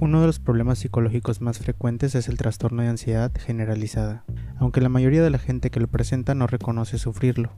Uno de los problemas psicológicos más frecuentes es el trastorno de ansiedad generalizada, aunque la mayoría de la gente que lo presenta no reconoce sufrirlo.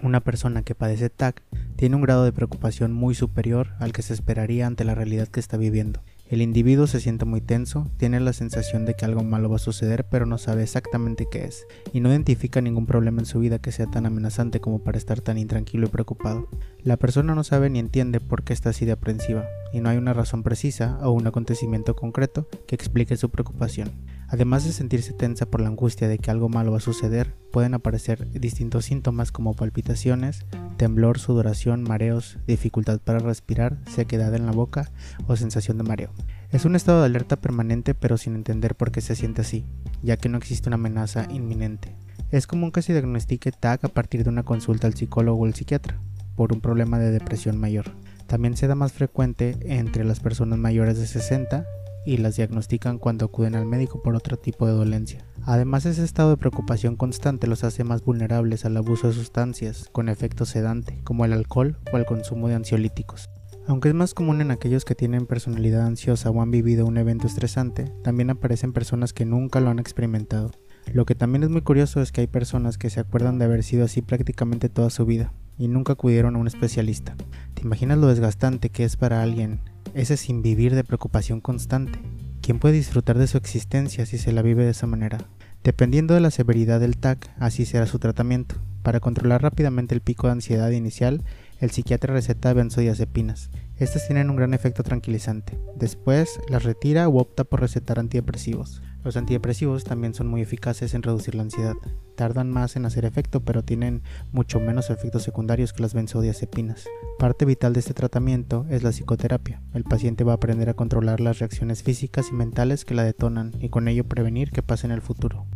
Una persona que padece TAC tiene un grado de preocupación muy superior al que se esperaría ante la realidad que está viviendo. El individuo se siente muy tenso, tiene la sensación de que algo malo va a suceder pero no sabe exactamente qué es, y no identifica ningún problema en su vida que sea tan amenazante como para estar tan intranquilo y preocupado. La persona no sabe ni entiende por qué está así de aprensiva, y no hay una razón precisa o un acontecimiento concreto que explique su preocupación. Además de sentirse tensa por la angustia de que algo malo va a suceder, pueden aparecer distintos síntomas como palpitaciones, temblor, sudoración, mareos, dificultad para respirar, sequedad en la boca o sensación de mareo. Es un estado de alerta permanente pero sin entender por qué se siente así, ya que no existe una amenaza inminente. Es común que se diagnostique TAC a partir de una consulta al psicólogo o el psiquiatra, por un problema de depresión mayor. También se da más frecuente entre las personas mayores de 60 y las diagnostican cuando acuden al médico por otro tipo de dolencia. Además, ese estado de preocupación constante los hace más vulnerables al abuso de sustancias con efecto sedante, como el alcohol o el consumo de ansiolíticos. Aunque es más común en aquellos que tienen personalidad ansiosa o han vivido un evento estresante, también aparecen personas que nunca lo han experimentado. Lo que también es muy curioso es que hay personas que se acuerdan de haber sido así prácticamente toda su vida y nunca acudieron a un especialista. ¿Te imaginas lo desgastante que es para alguien ese sin vivir de preocupación constante. ¿Quién puede disfrutar de su existencia si se la vive de esa manera? Dependiendo de la severidad del TAC, así será su tratamiento. Para controlar rápidamente el pico de ansiedad inicial, el psiquiatra receta benzodiazepinas. Estas tienen un gran efecto tranquilizante. Después las retira u opta por recetar antidepresivos. Los antidepresivos también son muy eficaces en reducir la ansiedad. Tardan más en hacer efecto, pero tienen mucho menos efectos secundarios que las benzodiazepinas. Parte vital de este tratamiento es la psicoterapia. El paciente va a aprender a controlar las reacciones físicas y mentales que la detonan y con ello prevenir que pase en el futuro.